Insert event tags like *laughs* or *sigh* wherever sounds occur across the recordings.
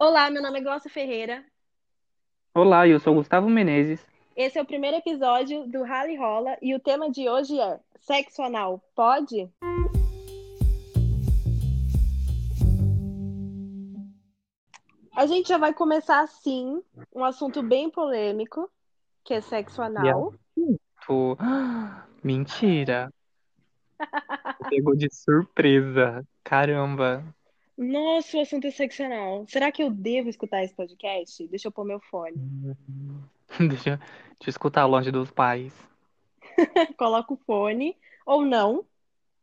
Olá, meu nome é Glaucia Ferreira. Olá, eu sou Gustavo Menezes. Esse é o primeiro episódio do Rally Rola e o tema de hoje é Sexo anal pode? A gente já vai começar assim, um assunto bem polêmico, que é sexo anal. *gasps* Mentira. Pegou de surpresa. Caramba. Nossa, o assunto é sexo anal. Será que eu devo escutar esse podcast? Deixa eu pôr meu fone. *laughs* Deixa, deixa eu escutar longe dos pais. *laughs* Coloca o fone, ou não,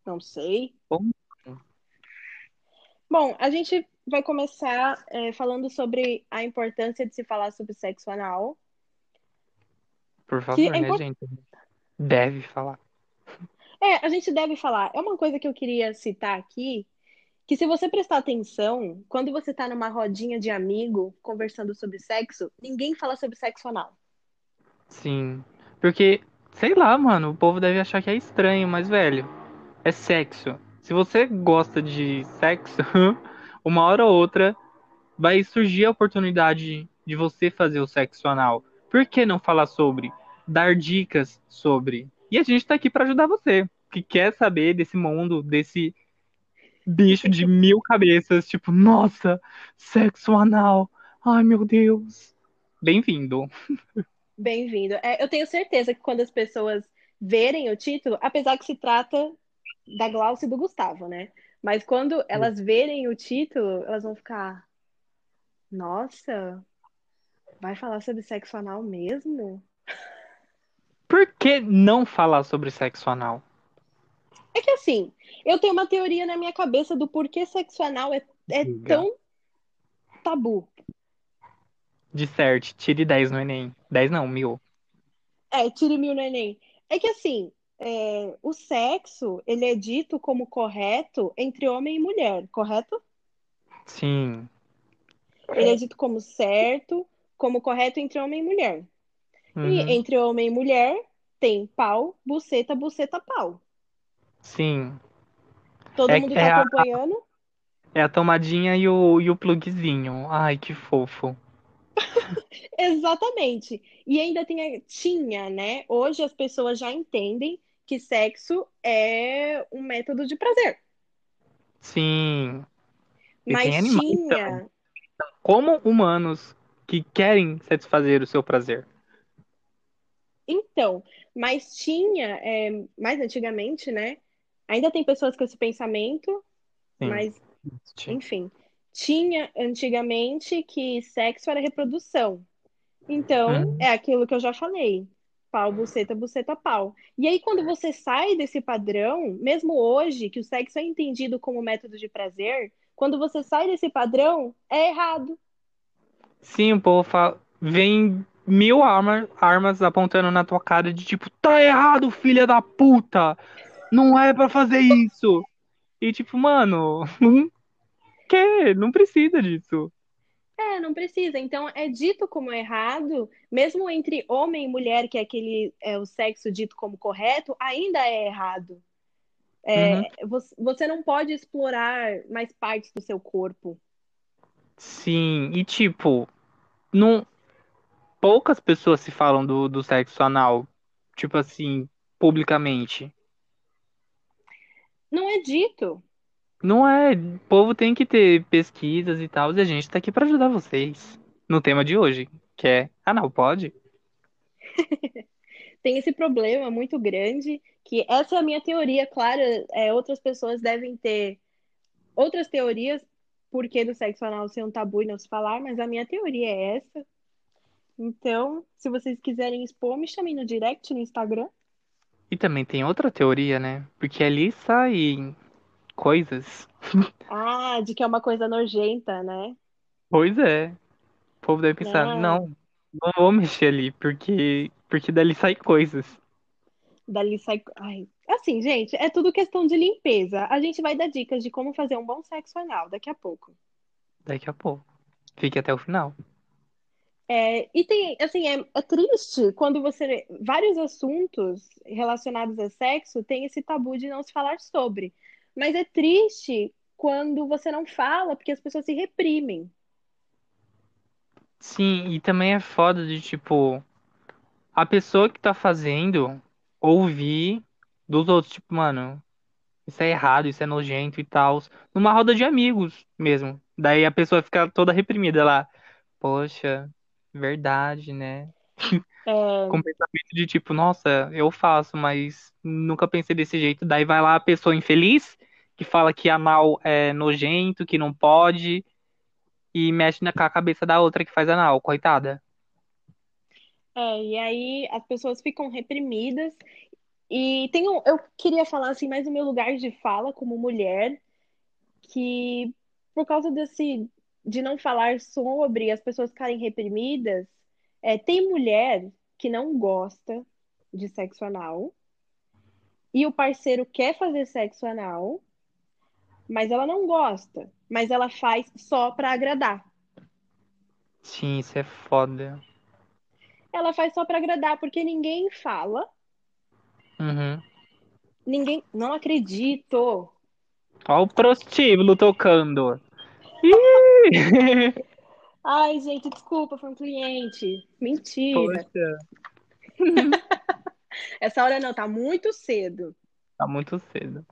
não sei. Bom, Bom, a gente vai começar é, falando sobre a importância de se falar sobre sexo anal. por Que favor, é, né, impor- gente? Deve falar. é, a gente deve falar. É uma coisa que eu queria citar aqui, que se você prestar atenção, quando você tá numa rodinha de amigo conversando sobre sexo, ninguém fala sobre sexo anal. Sim. Porque, sei lá, mano, o povo deve achar que é estranho, mas, velho, é sexo. Se você gosta de sexo, *laughs* uma hora ou outra vai surgir a oportunidade de você fazer o sexo anal. Por que não falar sobre? Dar dicas sobre. E a gente tá aqui pra ajudar você, que quer saber desse mundo, desse bicho de mil cabeças, tipo, nossa, sexo anal. Ai, meu Deus. Bem-vindo. Bem-vindo. É, eu tenho certeza que quando as pessoas verem o título, apesar que se trata da Glaucia e do Gustavo, né? Mas quando elas verem o título, elas vão ficar, nossa, vai falar sobre sexo anal mesmo? Por que não falar sobre sexo anal? É que assim, eu tenho uma teoria na minha cabeça do porquê sexo anal é, é tão tabu. Disserte, tire 10 no Enem. 10 não, mil. É, tire mil no Enem. É que assim, é, o sexo, ele é dito como correto entre homem e mulher, correto? Sim. Ele é dito como certo, como correto entre homem e mulher. E Uhum. entre homem e mulher tem pau, buceta, buceta, pau. Sim. Todo É, mundo é tá a, acompanhando? é a tomadinha e o, e o plugzinho. Ai, que fofo. *laughs* Exatamente. E ainda tem a, tinha, né? Hoje as pessoas já entendem que sexo é um método de prazer. Sim. E tem Mas animais tinha, Como humanos que querem satisfazer o seu prazer. então, mas tinha, é, mais antigamente, né? Ainda tem pessoas com esse pensamento, Sim. mas enfim, tinha antigamente que sexo era reprodução. Então, Uhum. é aquilo que eu já falei. Pau, buceta, buceta, pau. E aí, quando você sai desse padrão, mesmo hoje, que o sexo é entendido como método de prazer, quando você sai desse padrão, é errado. Sim, o povo fala, vem mil armas, armas apontando na tua cara de tipo, tá errado, filha da puta! Não é pra fazer isso! E tipo, mano, *laughs* quer, não precisa disso. É, não precisa. Então, é dito como errado, mesmo entre homem e mulher, que é aquele, é o sexo dito como correto, ainda é errado. Uhum. É, você, você não pode explorar mais partes do seu corpo. Sim, e tipo, não, poucas pessoas se falam do, do sexo anal, tipo assim, publicamente. Não é dito. Não é, o povo tem que ter pesquisas e tal, e a gente tá aqui pra ajudar vocês no tema de hoje, que é anal, pode? *laughs* tem esse problema muito grande, que essa é a minha teoria, claro, é, outras pessoas devem ter outras teorias por que do sexo anal ser um tabu e não se falar, mas a minha teoria é essa. Então, se vocês quiserem expor, me chamem no direct no Instagram. E também tem outra teoria, né? Porque ali saem coisas. *laughs* Ah, de que é uma coisa nojenta, né? Pois é. O povo deve pensar, Não, não, não vou mexer ali, porque, porque dali sai coisas. dali sai. Ai. Assim, gente, é tudo questão de limpeza. A gente vai dar dicas de como fazer um bom sexo anal daqui a pouco. Daqui a pouco. Fique até o final. É, e tem, assim, é, é triste quando você. Vários assuntos relacionados a sexo tem esse tabu de não se falar sobre. Mas é triste quando você não fala porque as pessoas se reprimem. Sim, e também é foda de tipo, a pessoa que tá fazendo ouvir dos outros, tipo, mano, isso é errado, isso é nojento e tal, numa roda de amigos mesmo. Daí a pessoa fica toda reprimida lá. Poxa, verdade, né? É, *laughs* Com pensamento de tipo, nossa, eu faço, mas nunca pensei desse jeito. Daí vai lá a pessoa infeliz, que fala que anal é nojento, que não pode, e mexe na cabeça da outra que faz anal, coitada. é, e aí as pessoas ficam reprimidas. E tem um, eu queria falar assim, mais o meu lugar de fala como mulher, que por causa desse de não falar sobre as pessoas ficarem reprimidas, é, tem mulher que não gosta de sexo anal e o parceiro quer fazer sexo anal, mas ela não gosta, mas ela faz só pra agradar. Sim, isso é foda. Ela faz só pra agradar porque ninguém fala, Uhum. ninguém, não acredito. Ó o prostíbulo tocando. Ih! *laughs* Ai, gente, desculpa, foi um cliente. Mentira. Essa hora não, tá muito cedo. tá muito cedo.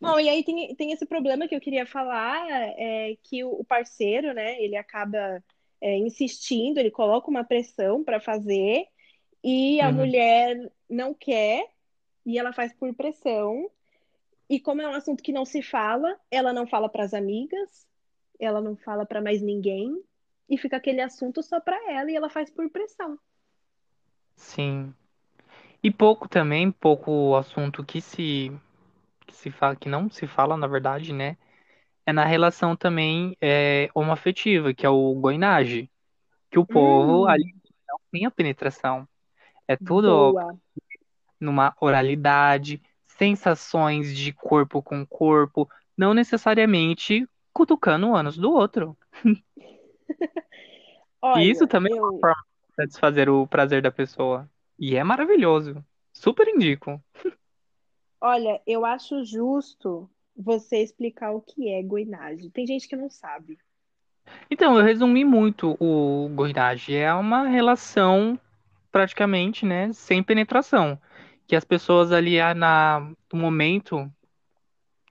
Bom, e aí tem, tem esse problema que eu queria falar, é que o, o parceiro, né, ele acaba é, insistindo, ele coloca uma pressão para fazer e a Uhum. mulher não quer e ela faz por pressão. E como é um assunto que não se fala, ela não fala para as amigas, ela não fala para mais ninguém e fica aquele assunto só para ela e ela faz por pressão. Sim. E pouco também, pouco assunto que se que se fala, que não se fala, na verdade, né? É na relação também é, homoafetiva, que é o goinage, que o povo ali Hum, não tem a penetração. É tudo boa. numa oralidade, sensações de corpo com corpo, não necessariamente cutucando o ânus do outro. *laughs* E isso Olha, também é uma eu, forma de satisfazer o prazer da pessoa. E é maravilhoso. Super indico. olha, eu acho justo você explicar o que é goinagem. Tem gente que não sabe. Então, eu resumi muito o goinage. É uma relação praticamente, né, sem penetração. Que as pessoas ali ah, na, no momento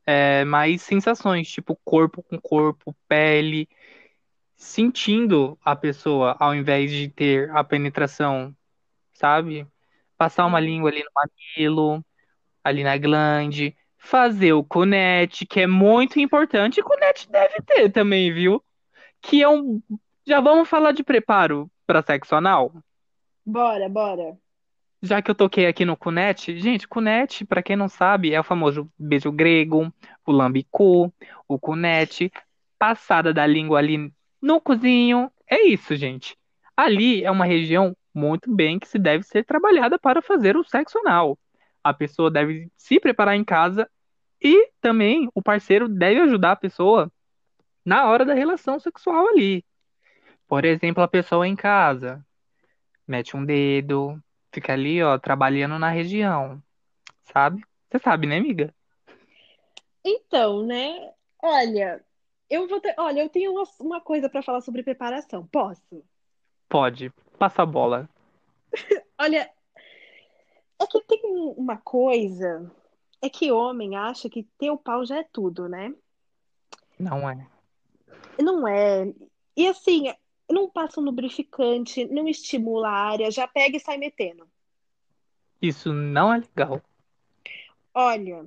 é mais sensações, tipo corpo com corpo, pele, sentindo a pessoa ao invés de ter a penetração, sabe? Passar uma língua ali no mamilo, ali na glande, fazer o cunete, que é muito importante, e cunete deve ter também, viu? Que é um. Já vamos falar de preparo para sexo anal? bora, bora. Já que eu toquei aqui no cunete, gente, cunete, pra quem não sabe, é o famoso beijo grego, o lambicu, o cunete, passada da língua ali no cozinho. É isso, gente. Ali é uma região muito bem que se deve ser trabalhada para fazer o sexo anal. A pessoa deve se preparar em casa e também o parceiro deve ajudar a pessoa na hora da relação sexual ali. Por exemplo, a pessoa em casa mete um dedo, fica ali, ó, trabalhando na região, sabe? Você sabe, né, amiga? Então, né? Olha, eu vou ter, olha, eu tenho uma, uma coisa para falar sobre preparação. Posso? Pode, passa a bola. *laughs* Olha, é que tem uma coisa, é que homem acha que ter o pau já é tudo, né? Não é. Não é. E assim, não passa um lubrificante, não estimula a área, já pega e sai metendo. Isso não é legal. Olha,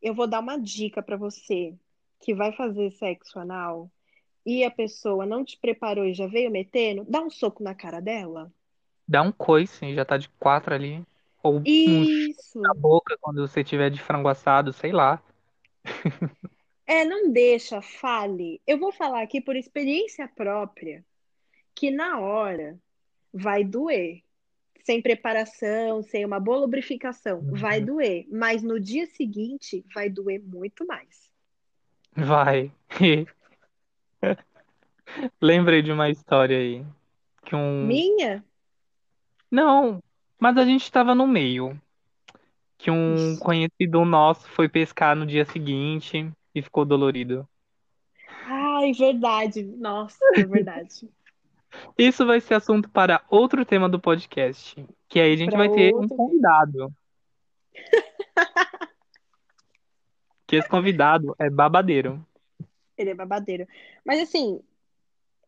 eu vou dar uma dica para você que vai fazer sexo anal e a pessoa não te preparou e já veio metendo, dá um soco na cara dela. Dá um coice, já tá de quatro ali. Ou um chute na Isso. boca quando você tiver de frango assado, sei lá. É, não deixa, fale. Eu vou falar aqui por experiência própria que na hora vai doer. Sem preparação, sem uma boa lubrificação, vai Uhum. doer. Mas no dia seguinte vai doer muito mais. Vai. *laughs* Lembrei de uma história aí. Que um. Minha? Não, mas a gente tava no meio. Que um Ixi. conhecido nosso foi pescar no dia seguinte e ficou dolorido. Ai, verdade. Nossa, é verdade. Isso vai ser assunto para outro tema do podcast. Que aí a gente Pra vai ter um convidado. *laughs* Que esse convidado é babadeiro. Ele é babadeiro. Mas assim,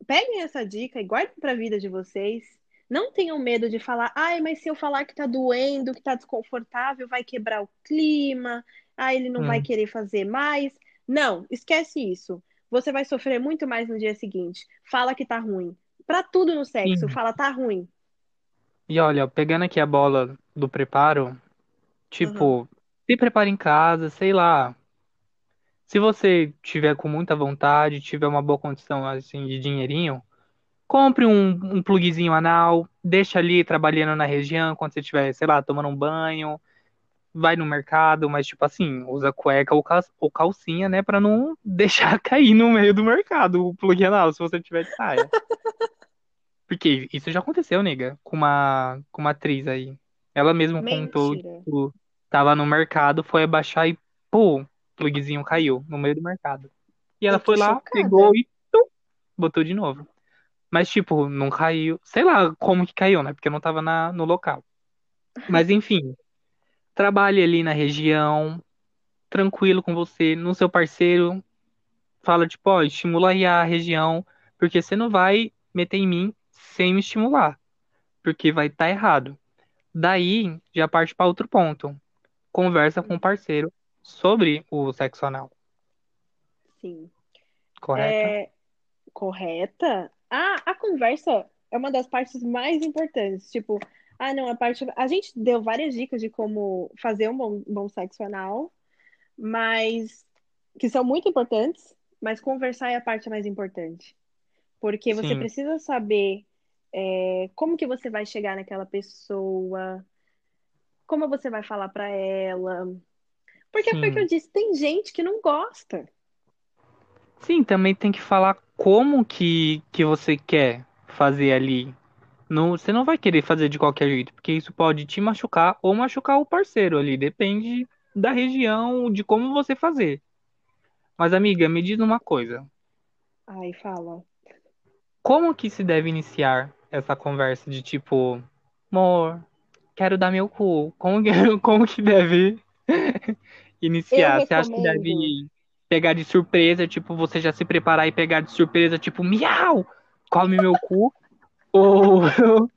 peguem essa dica e guardem pra vida de vocês. Não tenham medo de falar, ai, mas se eu falar que tá doendo, que tá desconfortável, vai quebrar o clima, ai, ele não vai Hum, querer fazer mais. Não, esquece isso. Você vai sofrer muito mais no dia seguinte. Fala que tá ruim. Pra tudo no sexo, sim. fala tá ruim. E olha, pegando aqui a bola do preparo, tipo, se prepare em casa, sei lá. Se você tiver com muita vontade, tiver uma boa condição assim de dinheirinho, compre um, um plugzinho anal, deixa ali trabalhando na região quando você estiver, sei lá, tomando um banho, vai no mercado, mas tipo assim, usa cueca ou, cal- ou calcinha, né, Pra não *laughs* deixar cair no meio do mercado o plug anal, se você tiver de saia. *laughs* Porque isso já aconteceu, nega, com uma, com uma atriz aí. Ela mesma contou que Mentira. tipo, tava no mercado, foi abaixar e, pô, o plugzinho caiu no meio do mercado. E ela foi lá, pegou chocada. e tum, botou de novo. Mas, tipo, não caiu. Sei lá como que caiu, né? Porque eu não tava na, no local. Mas, *laughs* enfim, trabalhe ali na região, tranquilo com você, no seu parceiro. Fala, tipo, ó, estimula aí a região, porque você não vai meter em mim sem me estimular, porque vai estar errado. Daí, já parte para outro ponto. Conversa com o parceiro sobre o sexo anal, Sim. correto? É correta? Ah, a conversa é uma das partes mais importantes. Tipo, ah, não, a parte. A gente deu várias dicas de como fazer um bom, bom sexo anal, mas que são muito importantes, mas conversar é a parte mais importante. Porque você Sim, precisa saber é, como que você vai chegar naquela pessoa, como você vai falar pra ela. Porque foi o que eu sim. disse, tem gente que não gosta. Sim, também tem que falar como que, que você quer fazer ali. Não, você não vai querer fazer de qualquer jeito, porque isso pode te machucar ou machucar o parceiro ali. Depende da região, de como você fazer. Mas, amiga, me diz uma coisa. Ai, fala. Como que se deve iniciar essa conversa de tipo, amor, quero dar meu cu? Como que, *laughs* como que deve *laughs* iniciar? Você acha que deve pegar de surpresa, tipo, você já se preparar e pegar de surpresa, tipo, miau, come meu cu? Ou, *laughs*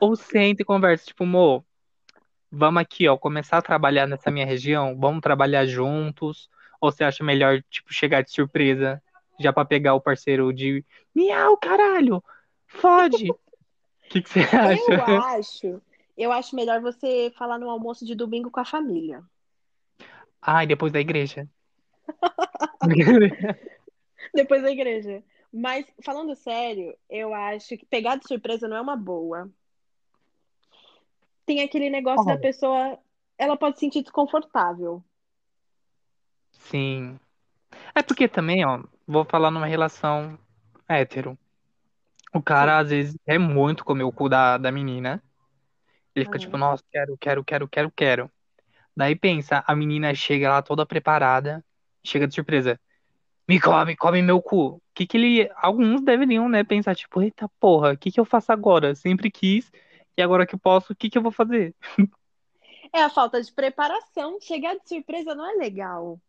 ou senta e conversa, tipo, amor, vamos aqui, ó, começar a trabalhar nessa minha região, vamos trabalhar juntos? Ou você acha melhor, tipo, chegar de surpresa, já pra pegar o parceiro de miau, caralho, fode? O que que você Eu acha? acho, eu acho melhor você falar no almoço de domingo com a família. Ai, depois da igreja. *laughs* Depois da igreja. Mas, falando sério, eu acho que pegar de surpresa não é uma boa. Tem aquele negócio da pessoa, ela pode se sentir desconfortável. Sim. É porque também, ó, vou falar numa relação hétero. O cara, às vezes, é muito comer o cu da, da menina. Ele fica tipo, Aham. nossa, quero, quero, quero, quero, quero. Daí pensa, a menina chega lá toda preparada, chega de surpresa. Me come, come meu cu. Que que ele. Alguns deveriam, né, pensar, tipo, eita porra, o que que eu faço agora? Sempre quis, e agora que eu posso, o que que eu vou fazer? *laughs* É a falta de preparação. Chegar de surpresa não é legal.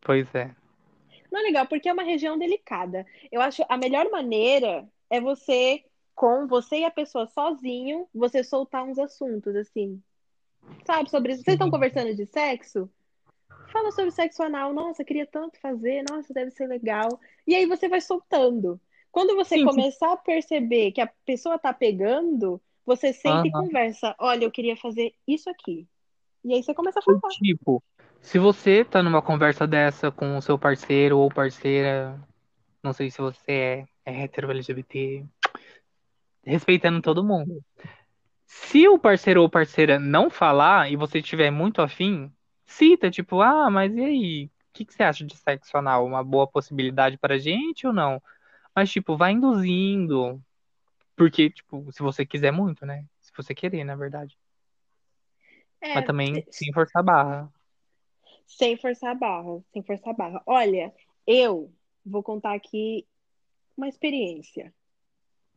Pois é. Não é legal, porque é uma região delicada. Eu acho a melhor maneira é você, com você e a pessoa sozinho, você soltar uns assuntos, assim. Sabe, sobre isso. Vocês estão Sim, conversando de sexo? Fala sobre sexo anal. Nossa, queria tanto fazer. Nossa, deve ser legal. E aí você vai soltando. Quando você sim, sim. começar a perceber que a pessoa tá pegando, você senta e conversa. Olha, eu queria fazer isso aqui. E aí você começa a falar. Tipo, se você tá numa conversa dessa com o seu parceiro ou parceira, não sei se você é hétero, LGBT, respeitando todo mundo. Se o parceiro ou parceira não falar e você estiver muito afim, cita, tipo, ah, mas e aí? O que que você acha de sexo anal? Uma boa possibilidade pra gente ou não? Mas, tipo, vai induzindo. Porque, tipo, se você quiser muito, né? Se você querer, na verdade. Mas É, também sem forçar a barra. sem forçar a barra, sem forçar a barra. Olha, eu vou contar aqui uma experiência.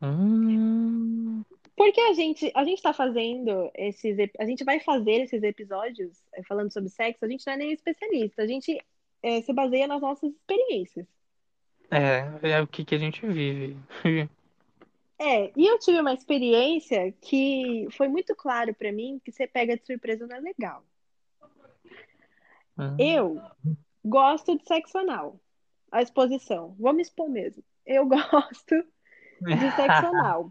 Hum, Porque a gente, a gente tá fazendo esses, a gente vai fazer esses episódios eh, falando sobre sexo, a gente não é nem especialista, a gente eh, se baseia nas nossas experiências. é, é o que que a gente vive. *laughs* É, e eu tive uma experiência que foi muito claro pra mim que você pega de surpresa não é legal. Hum. Eu gosto de sexo anal, a exposição. Vou me expor mesmo. Eu *laughs* gosto de sexo *laughs* anal.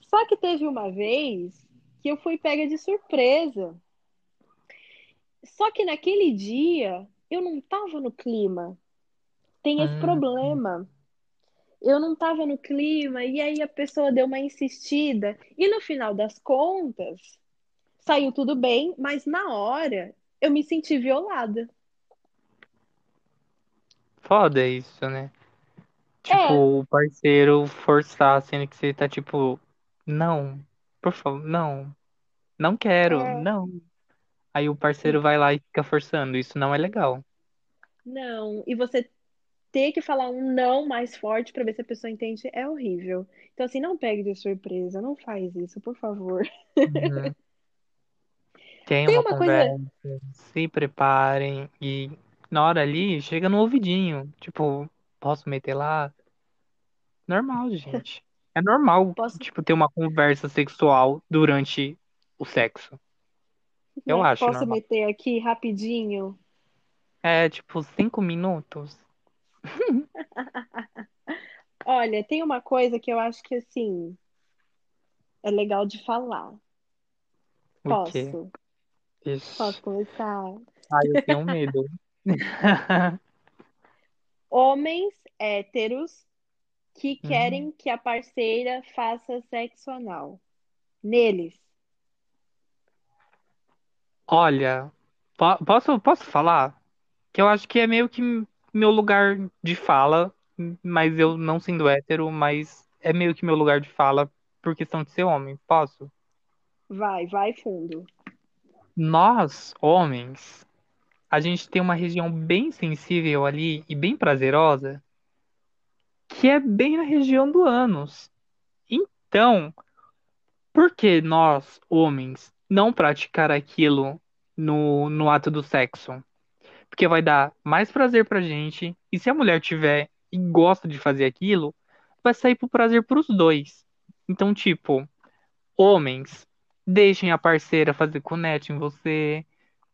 Só que teve uma vez que eu fui pega de surpresa. Só que naquele dia eu não tava no clima. Tem esse Hum. problema. Eu não tava no clima e aí a pessoa deu uma insistida e no final das contas saiu tudo bem, mas na hora eu me senti violada. Foda isso, né? É. Tipo, o parceiro forçar, sendo que você tá tipo, não, por favor, não, não quero, É. não. Aí o parceiro vai lá e fica forçando. Isso não é legal. Não, e você ter que falar um não mais forte pra ver se a pessoa entende é horrível. Então assim, não pegue de surpresa, não faz isso, por favor. Uhum. *laughs* Tem Tem uma uma coisa- conversa, se preparem e na hora ali chega no ouvidinho, tipo, posso meter lá? Normal, gente. *laughs* É normal, Posso- tipo, ter uma conversa sexual durante o sexo. Eu né? acho Posso normal. meter aqui rapidinho? É, tipo, cinco minutos. *laughs* Olha, tem uma coisa que eu acho que assim é legal de falar. Posso? Posso começar? Ai, eu tenho *laughs* medo. *laughs* Homens héteros que Uhum. querem que a parceira faça sexo anal. Neles. Olha, po- posso, posso falar? Que eu acho que é meio que meu lugar de fala, mas eu não sendo hétero, mas é meio que meu lugar de fala por questão de ser homem. Posso? Vai, vai fundo. Nós, homens, a gente tem uma região bem sensível ali e bem prazerosa, que é bem na região do ânus. Então, por que nós, homens, não praticar aquilo no, no ato do sexo? Porque vai dar mais prazer pra gente, e se a mulher tiver e gosta de fazer aquilo, vai sair pro prazer pros dois. Então, tipo, homens, deixem a parceira fazer cunete em você,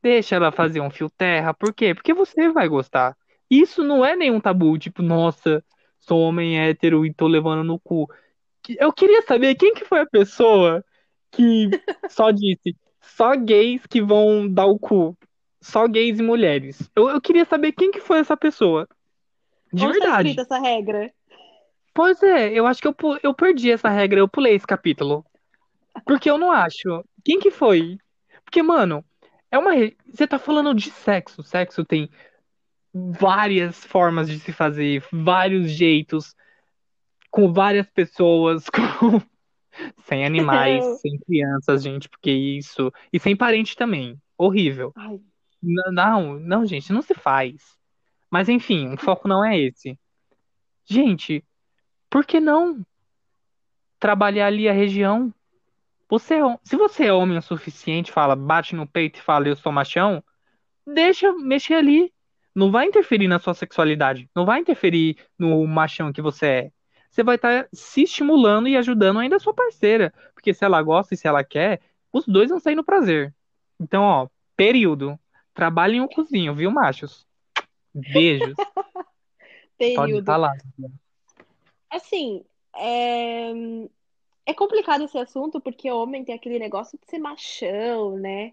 deixa ela fazer um fio terra, por quê? Porque você vai gostar. Isso não é nenhum tabu, tipo, nossa, sou homem hétero e tô levando no cu. Eu queria saber quem que foi a pessoa que *laughs* só disse, só gays que vão dar o cu. Só gays e mulheres. Eu, eu queria saber quem que foi essa pessoa. De Onde está verdade. escrita essa regra? Pois é, eu acho que eu, eu perdi essa regra, eu pulei esse capítulo. Porque eu não acho. Quem que foi? Porque, mano, é uma. Você tá falando de sexo. Sexo tem várias formas de se fazer, vários jeitos, com várias pessoas, *laughs* com... sem animais, *laughs* sem crianças, gente, porque isso. E sem parente também. Horrível. Ai, Não, não, gente, não se faz. Mas enfim, o foco não é esse. Gente, por que não trabalhar ali a região? Você, é se você é homem o suficiente, fala, bate no peito e fala, eu sou machão, deixa mexer ali. Não vai interferir na sua sexualidade. Não vai interferir no machão que você é. Você vai estar se estimulando e ajudando ainda a sua parceira. Porque se ela gosta e se ela quer, os dois vão sair no prazer. Então, ó, período. Trabalhem o cozinho, viu, machos? Beijos. *laughs* Pode período. falar. Assim, é... é complicado esse assunto porque homem tem aquele negócio de ser machão, né?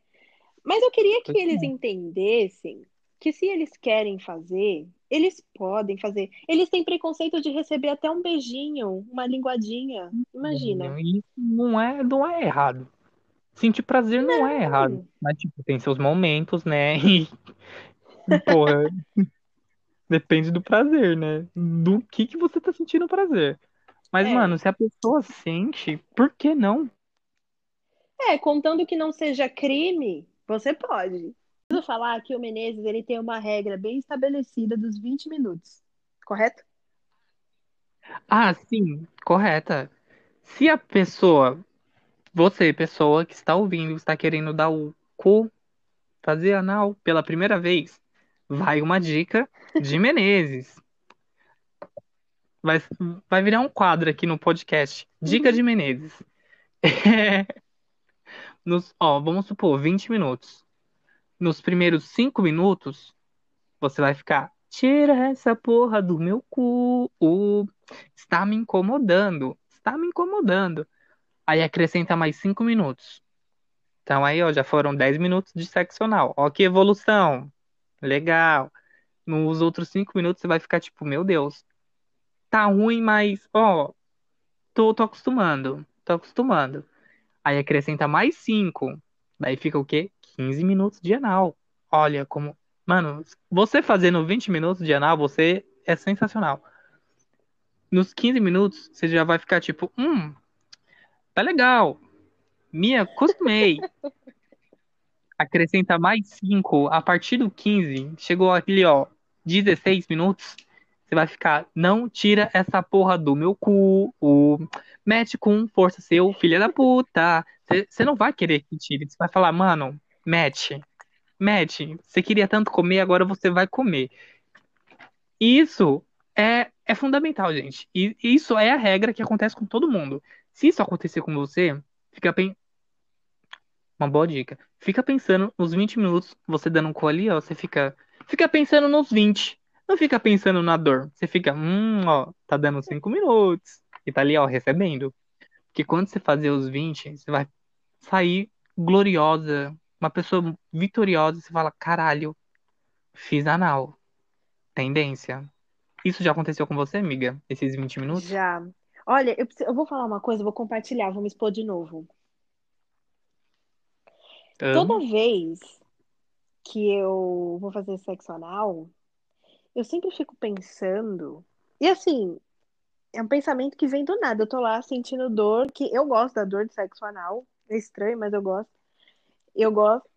Mas eu queria que eles é. entendessem que se eles querem fazer, eles podem fazer. Eles têm preconceito de receber até um beijinho, uma linguadinha. Imagina. Isso não é, não é errado. Sentir prazer não é errado. Mas, tipo, tem seus momentos, né? *laughs* E, porra, *laughs* depende do prazer, né? Do que que você tá sentindo prazer. Mas, É. mano, se a pessoa sente, por que não? É, contando que não seja crime, você pode. Preciso falar que o Menezes ele tem uma regra bem estabelecida dos 20 minutos. correto? Ah, sim, correta. Se a pessoa, você, pessoa que está ouvindo, está querendo dar o cu, fazer anal pela primeira vez, vai uma dica de Menezes. Vai, vai virar um quadro aqui no podcast. Dica de Menezes. *laughs* Nos, ó, vamos supor, 20 minutos. Nos primeiros 5 minutos, você vai ficar. Tira essa porra do meu cu. Uh, está me incomodando. Está me incomodando. Aí acrescenta mais 5 minutos. Então aí, ó, já foram 10 minutos de sexo anal. Ó, que evolução. Legal. Nos outros 5 minutos você vai ficar tipo, meu Deus. Tá ruim, mas, ó, tô, tô acostumando. Tô acostumando. Aí acrescenta mais 5. Daí fica o quê? 15 minutos de anal. Olha como. Mano, você fazendo 20 minutos de anal, você é sensacional. Nos 15 minutos, você já vai ficar tipo, hum, tá legal. Me acostumei. *laughs* Acrescenta mais 5. A partir do 15, chegou aquele, ó, 16 minutos. Você vai ficar, não tira essa porra do meu cu. O... Mete com força, seu filho da puta. Você não vai querer que tire. Você vai falar, mano, mete. Mete. Você queria tanto comer, agora você vai comer. Isso é, é fundamental, gente. E isso é a regra que acontece com todo mundo. Se isso acontecer com você, fica bem. Uma boa dica. Fica pensando nos 20 minutos, você dando um cu ali, ó. Você fica. Fica pensando nos 20. Não fica pensando na dor. Você fica, hum, ó, tá dando 5 minutos. E tá ali, ó, recebendo. Porque quando você fazer os 20, você vai sair gloriosa, uma pessoa vitoriosa. Você fala, caralho, fiz anal. Tendência. Isso já aconteceu com você, amiga? Esses 20 minutos? Já. Olha, eu, preciso- eu vou falar uma coisa, vou compartilhar, vou me expor de novo. Toda Amo. vez que eu vou fazer sexo anal, eu sempre fico pensando. E assim, é um pensamento que vem do nada. Eu tô lá sentindo dor, que eu gosto da dor de sexo anal. É estranho, mas eu gosto. Eu gosto.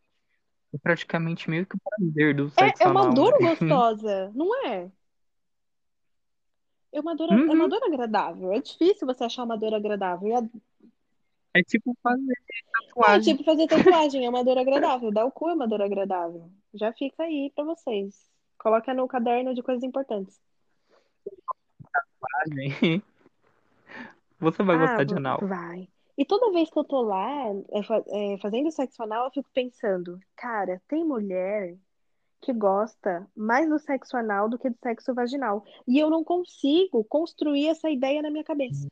É praticamente meio que o prazer do É, sexo é uma anal, dor né? *laughs* gostosa, não é? É uma dor, é uma Uhum. dor agradável. É difícil você achar uma dor agradável. A- É tipo fazer É tatuagem. tipo fazer tatuagem, é uma dor agradável. Dar o cu é uma dor agradável. Já fica aí pra vocês. Coloca no caderno de coisas importantes. *laughs* Você vai Ah, gostar de anal. vai. E toda vez que eu tô lá é, é, fazendo sexo anal, eu fico pensando, cara, tem mulher que gosta mais do sexo anal do que do sexo vaginal. E eu não consigo construir essa ideia na minha cabeça.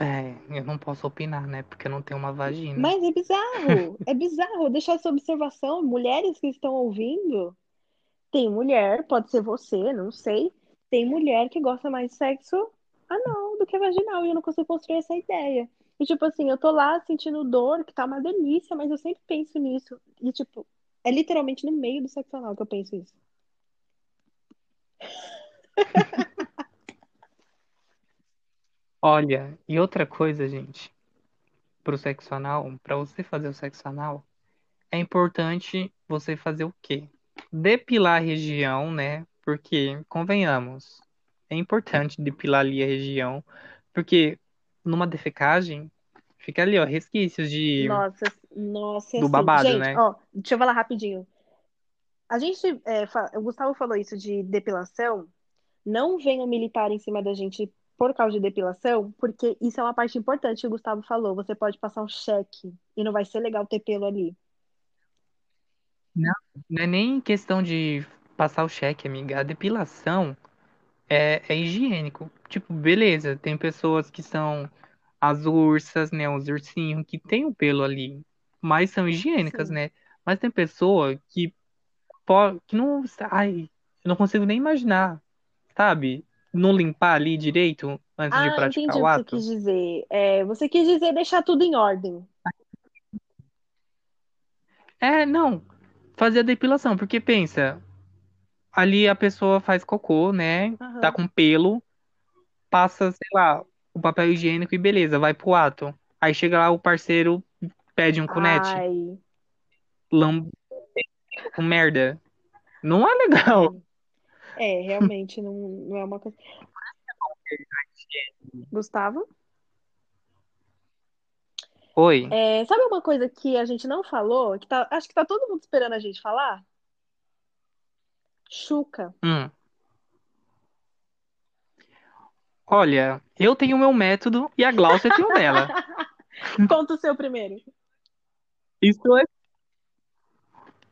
É, eu não posso opinar, né? Porque eu não tenho uma vagina. Mas é bizarro, é bizarro *laughs* deixar essa observação. Mulheres que estão ouvindo, tem mulher, pode ser você, não sei. Tem mulher que gosta mais de sexo anal do que vaginal, e eu não consigo construir essa ideia. E tipo assim, eu tô lá sentindo dor, que tá uma delícia, mas eu sempre penso nisso. E tipo, é literalmente no meio do sexo anal que eu penso isso. *laughs* Olha, e outra coisa, gente, pro sexo anal, pra você fazer o sexo anal, é importante você fazer o quê? Depilar a região, né? Porque, convenhamos, é importante depilar ali a região, porque numa defecagem fica ali, ó, resquícios de Nossa, nossa, do assim. babado, Gente, né? ó, deixa eu falar rapidinho. A gente, é, o Gustavo falou isso de depilação. Não venham militar em cima da gente por causa de depilação, porque isso é uma parte importante que o Gustavo falou. Você pode passar um cheque e não vai ser legal ter pelo ali. Não, não é nem questão de passar o cheque, amiga. A depilação é, é higiênico. Tipo, beleza, tem pessoas que são as ursas, né? Os ursinhos que tem o pelo ali, mas são higiênicas, Sim. né? Mas tem pessoa que, po- que não. Ai, eu não consigo nem imaginar, sabe? Não limpar ali direito antes de Ah, entendi praticar o o que você ato. quis dizer. É, você quis dizer deixar tudo em ordem. É, não. Fazer a depilação, porque pensa, ali a pessoa faz cocô, né? Tá Aham. com pelo. passa, sei lá, o papel higiênico e beleza, vai pro ato. Aí chega lá o parceiro, pede um cunete, Ai, lambe com merda. Não é legal. É, realmente não, não é uma coisa. Gustavo? Oi. É, sabe uma coisa que a gente não falou, que tá, acho que tá todo mundo esperando a gente falar? Chuca. Hum. Olha, eu tenho o meu método e a Glaucia tem o dela. *laughs* Conta o seu primeiro. Isso é.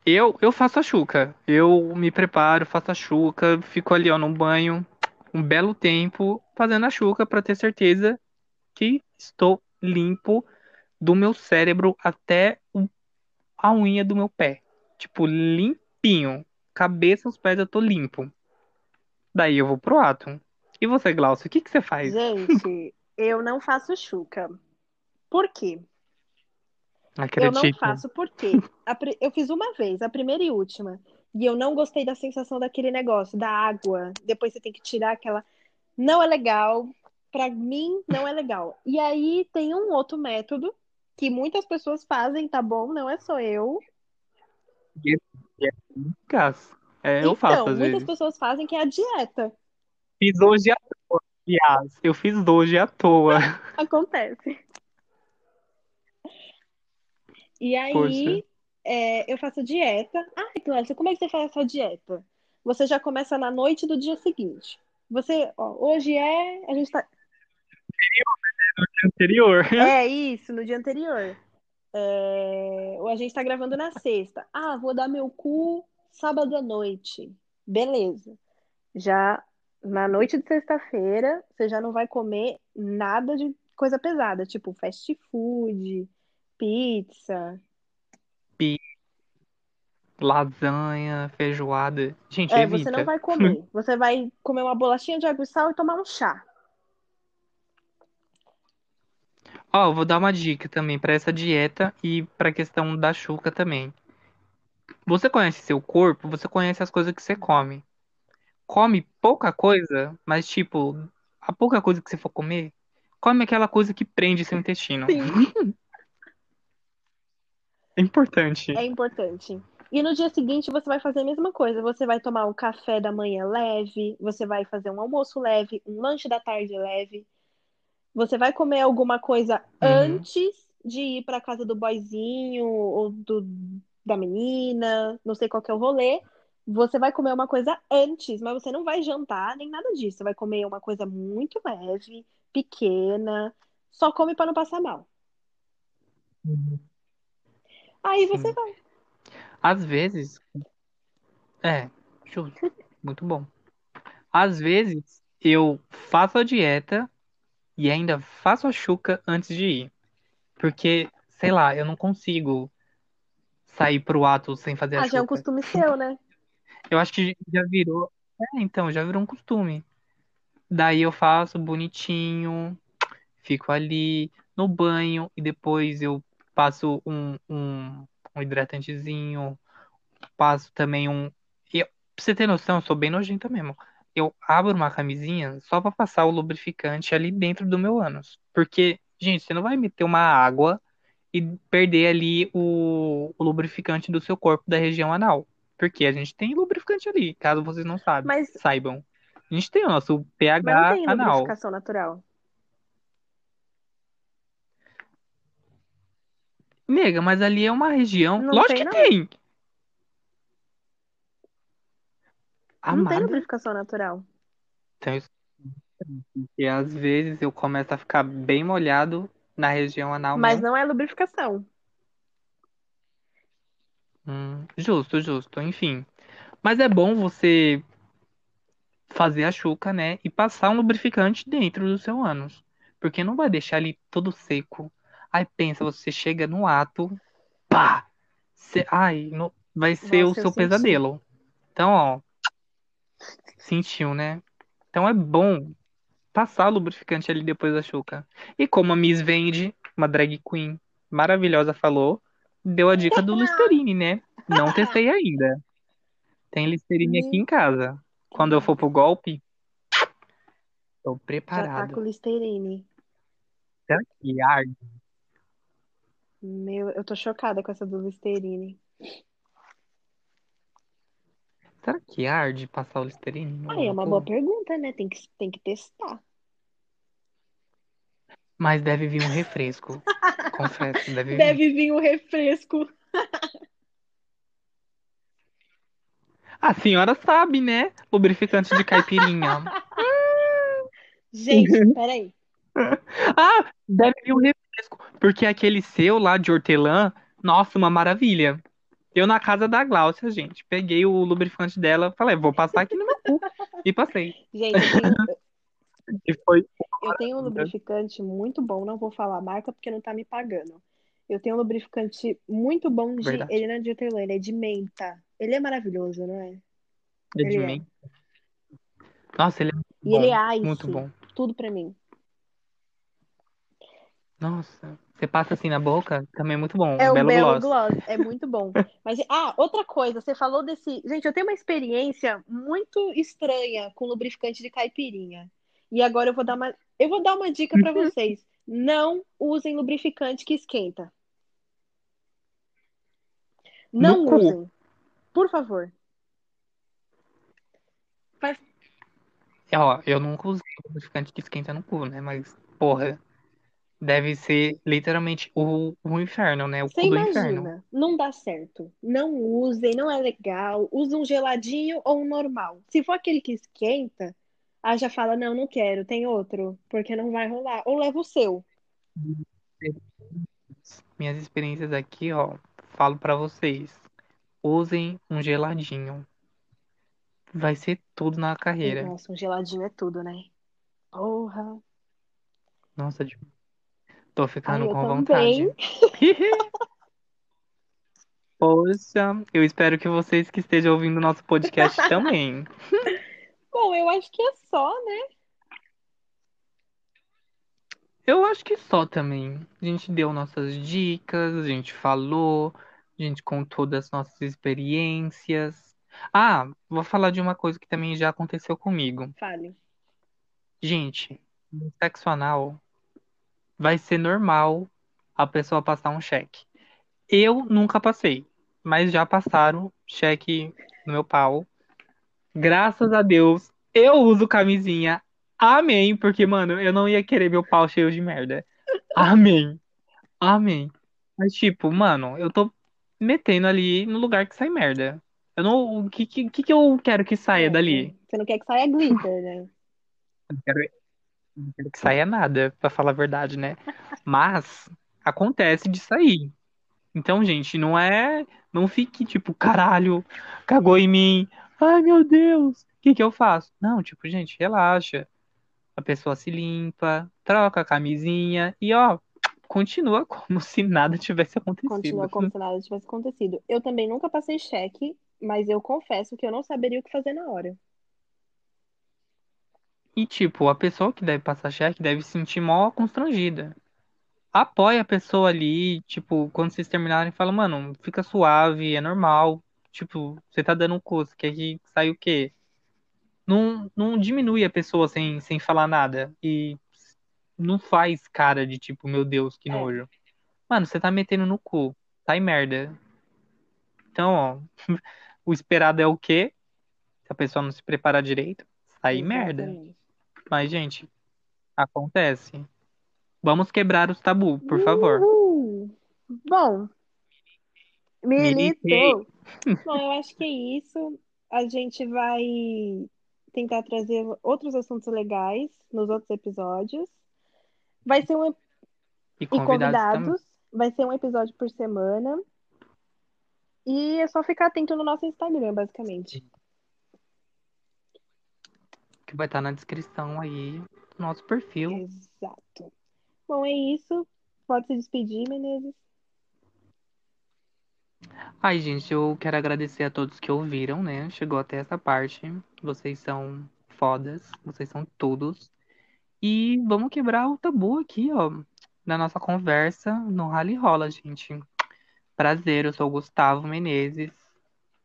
Eu, eu faço a chuca. Eu me preparo, faço a chuca, fico ali, ó, num banho, um belo tempo, fazendo a chuca pra ter certeza que estou limpo do meu cérebro até a unha do meu pé. Tipo, limpinho. Cabeça, os pés eu tô limpo. Daí eu vou pro ato. E você, Glaucio, o que que você faz? Gente, eu não faço chuca. Por quê? Eu não Acredito. faço porque eu fiz uma vez, a primeira e última, e eu não gostei da sensação daquele negócio, da água. Depois você tem que tirar aquela. Não é legal. Pra mim, não é legal. E aí tem um outro método que muitas pessoas fazem, tá bom? Não é só eu. É, eu faço Então, às muitas vezes. pessoas fazem que é a dieta. Fiz hoje à toa, aliás. Eu fiz hoje à toa. *laughs* Acontece. E aí, é, eu faço dieta. Ai, Cláudia, como é que você faz essa dieta? Você já começa na noite do dia seguinte. Você, ó, hoje é. A gente tá. Anterior. É isso, no dia anterior. É, ou a gente tá gravando na sexta. Ah, vou dar meu cu sábado à noite. Beleza. Já na noite de sexta-feira, você já não vai comer nada de coisa pesada, tipo fast food, pizza. Lasanha, feijoada. Gente, É, você não evita. vai comer. *laughs* Você vai comer uma bolachinha de água e sal e tomar um chá. Ó, eu vou dar uma dica também pra essa dieta e pra questão da chuca também. Você conhece seu corpo, você conhece as coisas que você come. Come pouca coisa, mas tipo, a pouca coisa que você for comer, come aquela coisa que prende seu intestino. Sim, *laughs* É importante. é importante. E no dia seguinte você vai fazer a mesma coisa. Você vai tomar um café da manhã leve, você vai fazer um almoço leve, um lanche da tarde leve. Você vai comer alguma coisa Uhum. antes de ir para casa do boyzinho ou do, da menina, não sei qual que é o rolê. Você vai comer uma coisa antes, mas você não vai jantar nem nada disso. Você vai comer uma coisa muito leve, pequena. Só come para não passar mal. Aí você Sim. vai. Às vezes, é, justo, muito bom. Às vezes eu faço a dieta e ainda faço a chuca antes de ir. Porque, sei lá, eu não consigo sair pro ato sem fazer a Ah, já é um chuca. costume seu, né? *laughs* Eu acho que já virou. É, então, já virou um costume. Daí eu faço bonitinho, fico ali no banho e depois eu passo um, um, um hidratantezinho, passo também um. Eu, pra você ter noção, eu sou bem nojenta mesmo. Eu abro uma camisinha só pra passar o lubrificante ali dentro do meu ânus. Porque, gente, você não vai meter uma água e perder ali o, o lubrificante do seu corpo da região anal. Porque a gente tem lubrificante ali, caso vocês não sabem, Mas, saibam. A gente tem o nosso mas não pH tem anal. lubrificação natural. Nega, mas ali é uma região. Não Lógico tem, que não. tem! Não tem lubrificação natural. Então, isso- e às vezes eu começo a ficar bem molhado na região anal Mas mesmo. não é lubrificação. Hum, justo, justo, enfim. Mas é bom você fazer a chuca, né? E passar um lubrificante dentro do seu ânus. Porque não vai deixar ali todo seco. Aí pensa, você chega no ato, pá! Cê- ai, no- vai ser o Nossa, eu seu pesadelo. Então, ó, sentiu, né? Então é bom passar o lubrificante ali depois da chuca. E como a Miss Vende, uma drag queen maravilhosa, falou, deu a dica do Listerine, né? Não testei ainda. Tem Listerine aqui em casa. Quando eu for pro golpe, tô Já tá preparado. com Listerine. Será que arde? Meu, eu tô chocada com essa do Listerine. Será que arde passar o Listerine Aí é uma boa pergunta, né? Tem que, tem que testar. Mas deve vir um refresco. *laughs* Confesso, deve vir. Deve vir um refresco. A senhora sabe, né? Lubrificante de caipirinha. *laughs* Gente, peraí. *laughs* Ah, deve vir um refresco. Porque aquele seu lá de hortelã, nossa, uma maravilha. Eu na casa da Gláucia, gente, peguei o lubrificante dela, falei, vou passar aqui no meu cu. E passei. Gente, eu tenho, *laughs* E foi. eu tenho um lubrificante muito bom, não vou falar a marca porque não tá me pagando. Eu tenho um lubrificante muito bom de. Verdade. Ele não é de hortelã, ele é de menta. Ele é maravilhoso, não é? É de Ele é. mim. Nossa, ele é muito E ele bom. é ice. Muito bom. Tudo pra mim. Nossa, você passa assim na boca, também é muito bom. É Um o belo Belo gloss. Gloss, é muito bom. Mas, ah, outra coisa, você falou desse. Gente, eu tenho uma experiência muito estranha com lubrificante de caipirinha. E agora eu vou dar uma, eu vou dar uma dica pra vocês. Não usem lubrificante que esquenta. Não No cu. usem. Por favor. Faz... É, Ó, eu nunca usei lubrificante que esquenta no cu, né? Mas, porra, deve ser literalmente o, o inferno, né? O Você cu do inferno. imagina, não dá certo. Não usem, não é legal. Usa um geladinho ou um normal. Se for aquele que esquenta, aí já fala, não, não quero, tem outro, porque não vai rolar. Ou leva o seu. Minhas experiências aqui, ó, falo pra vocês. Usem um geladinho. Vai ser tudo na carreira. Nossa, um geladinho é tudo, né? Porra. Nossa, de- tô ficando Ai, com também. vontade. *laughs* Poxa, eu espero que vocês que estejam ouvindo o nosso podcast *laughs* também. Bom, eu acho que é só, né? Eu acho que só também. A gente deu nossas dicas, a gente falou, a gente contou das nossas experiências. Ah, vou falar de uma coisa que também já aconteceu comigo. Fale. Gente, no sexo anal vai ser normal a pessoa passar um cheque. Eu nunca passei, mas já passaram cheque no meu pau. Graças a Deus, eu uso camisinha. Amém, porque, mano, eu não ia querer meu pau cheio de merda. Amém. Amém. Mas, tipo, mano, eu tô metendo ali no lugar que sai merda. Eu não. O que, que, que eu quero que saia É, dali? Você não quer que saia glitter, né? Eu quero, não quero que saia nada, pra falar a verdade, né? Mas acontece de sair. Então, gente, não é. Não fique tipo, caralho, cagou em mim. Ai, meu Deus, o que que eu faço? Não, tipo, gente, relaxa. A pessoa se limpa, troca a camisinha e, ó, continua como se nada tivesse Continua acontecido. como se nada tivesse acontecido. Eu também nunca passei cheque, mas eu confesso que eu não saberia o que fazer na hora. E, tipo, a pessoa que deve passar cheque deve se sentir mó constrangida. Apoia a pessoa ali, tipo, quando vocês terminarem, fala, mano, fica suave, é normal. Tipo, você tá dando um cu, você quer que saia o quê? Não, não diminui a pessoa sem, sem falar nada. E não faz cara de tipo, meu Deus, que É. nojo. Mano, você tá metendo no cu. Sai merda. Então, ó, *laughs* o esperado é o quê? Se a pessoa não se preparar direito, sai merda. Mas, gente, acontece. Vamos quebrar os tabu, por favor. Uhul. Bom, militou. Bom, eu acho que é isso. A gente vai tentar trazer outros assuntos legais nos outros episódios. Vai ser um E e convidados também. convidados. Vai ser um episódio por semana. E é só ficar atento no nosso Instagram, basicamente. Que vai estar na descrição aí do nosso perfil. Exato. Bom, é isso. Pode se despedir, Menezes. Ai, gente, eu quero agradecer a todos que ouviram, né? Chegou até essa parte. Vocês são fodas, vocês são todos. E vamos quebrar o tabu aqui, ó, da nossa conversa no Rally Rola, gente. Prazer, eu sou o Gustavo Menezes.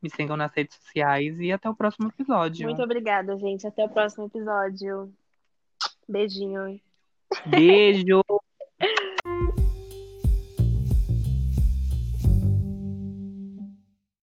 Me sigam nas redes sociais e até o próximo episódio. Muito obrigada, gente. Até o próximo episódio. Beijinho. Beijo! *laughs*